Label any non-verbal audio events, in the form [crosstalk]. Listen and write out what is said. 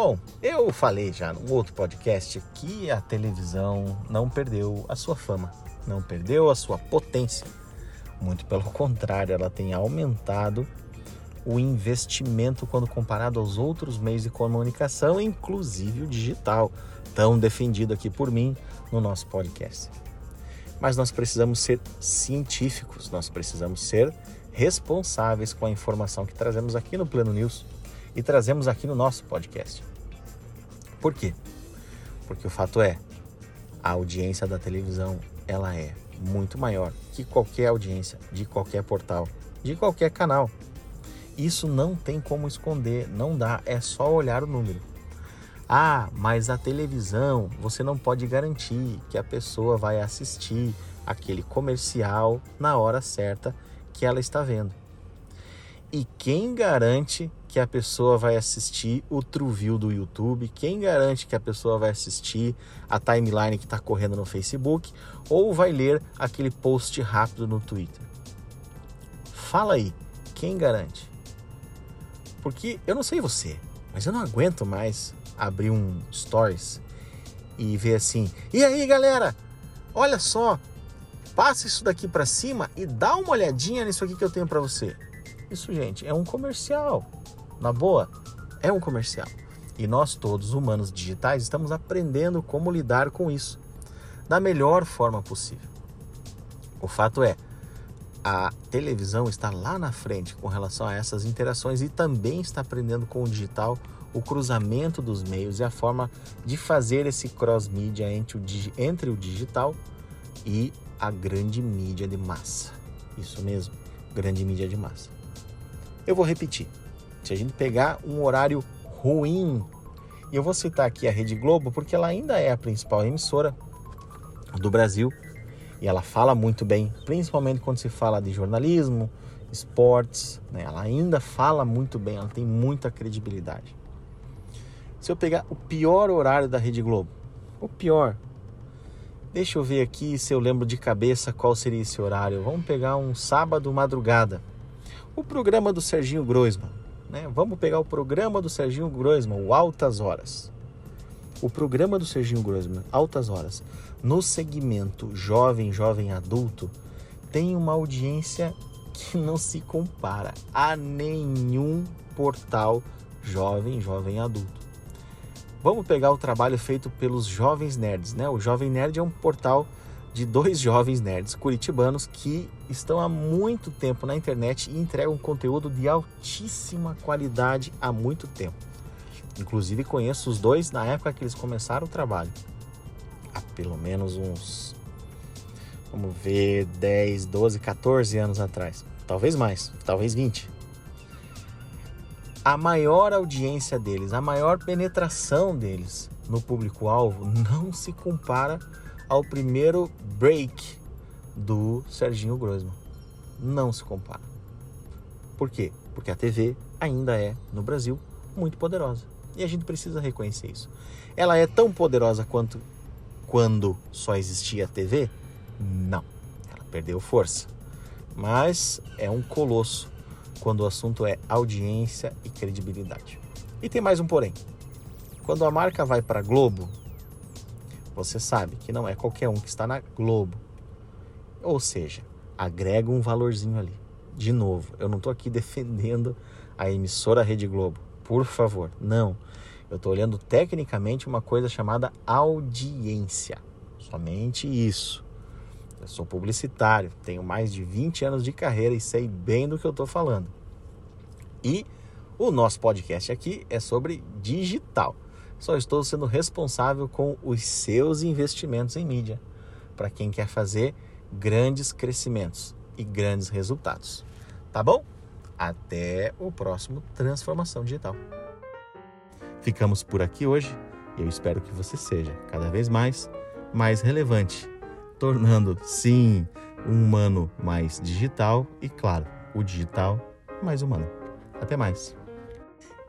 Bom, eu falei já no outro podcast que a televisão não perdeu a sua fama, não perdeu a sua potência. Muito pelo [laughs] contrário, ela tem aumentado o investimento quando comparado aos outros meios de comunicação, inclusive o digital, tão defendido aqui por mim no nosso podcast. Mas nós precisamos ser científicos, nós precisamos ser responsáveis com a informação que trazemos aqui no Plano News e trazemos aqui no nosso podcast. Por quê? Porque o fato é, a audiência da televisão ela é muito maior que qualquer audiência de qualquer portal, de qualquer canal. Isso não tem como esconder, não dá, é só olhar o número. Ah, mas a televisão, você não pode garantir que a pessoa vai assistir aquele comercial na hora certa que ela está vendo. E quem garante que a pessoa vai assistir o Truview do YouTube? Quem garante que a pessoa vai assistir a timeline que está correndo no Facebook? Ou vai ler aquele post rápido no Twitter? Fala aí, quem garante? Porque eu não sei você, mas eu não aguento mais abrir um stories e ver assim: e aí galera, olha só, passa isso daqui para cima e dá uma olhadinha nisso aqui que eu tenho para você. Isso, gente, é um comercial. Na boa, é um comercial. E nós todos, humanos digitais, estamos aprendendo como lidar com isso da melhor forma possível. O fato é, a televisão está lá na frente com relação a essas interações e também está aprendendo com o digital o cruzamento dos meios e a forma de fazer esse cross-mídia entre, entre o digital e a grande mídia de massa. Isso mesmo, grande mídia de massa. Eu vou repetir. Se a gente pegar um horário ruim, e eu vou citar aqui a Rede Globo porque ela ainda é a principal emissora do Brasil e ela fala muito bem, principalmente quando se fala de jornalismo, esportes, né? ela ainda fala muito bem, ela tem muita credibilidade. Se eu pegar o pior horário da Rede Globo, o pior, deixa eu ver aqui se eu lembro de cabeça qual seria esse horário. Vamos pegar um sábado madrugada o programa do Serginho Groisman. Né? Vamos pegar o programa do Serginho Groisman, o Altas Horas. O programa do Serginho Groisman, Altas Horas, no segmento jovem, jovem adulto, tem uma audiência que não se compara a nenhum portal jovem, jovem adulto. Vamos pegar o trabalho feito pelos Jovens Nerds, né? O Jovem Nerd é um portal de dois jovens nerds curitibanos que estão há muito tempo na internet e entregam conteúdo de altíssima qualidade há muito tempo. Inclusive conheço os dois na época que eles começaram o trabalho. Há pelo menos uns, vamos ver, 10, 12, 14 anos atrás. Talvez mais, talvez 20. A maior audiência deles, a maior penetração deles no público-alvo não se compara ao primeiro break do Serginho Groisman. Não se compara. Por quê? Porque a TV ainda é, no Brasil, muito poderosa. E a gente precisa reconhecer isso. Ela é tão poderosa quanto quando só existia a TV? Não. Ela perdeu força. Mas é um colosso quando o assunto é audiência e credibilidade. E tem mais um porém. Quando a marca vai para Globo, você sabe que não é qualquer um que está na Globo. Ou seja, agrega um valorzinho ali. De novo, eu não estou aqui [laughs] defendendo a emissora Rede Globo. Por favor, não. Eu estou olhando tecnicamente uma coisa chamada audiência. Somente isso. Eu sou publicitário, tenho mais de 20 anos de carreira e sei bem do que eu estou falando. E o nosso podcast aqui é sobre digital só estou sendo responsável com os seus investimentos em mídia, para quem quer fazer grandes crescimentos e grandes resultados. Tá bom? Até o próximo Transformação Digital. Ficamos por aqui hoje. E eu espero que você seja cada vez mais mais relevante, tornando sim um humano mais digital e claro, o digital mais humano. Até mais.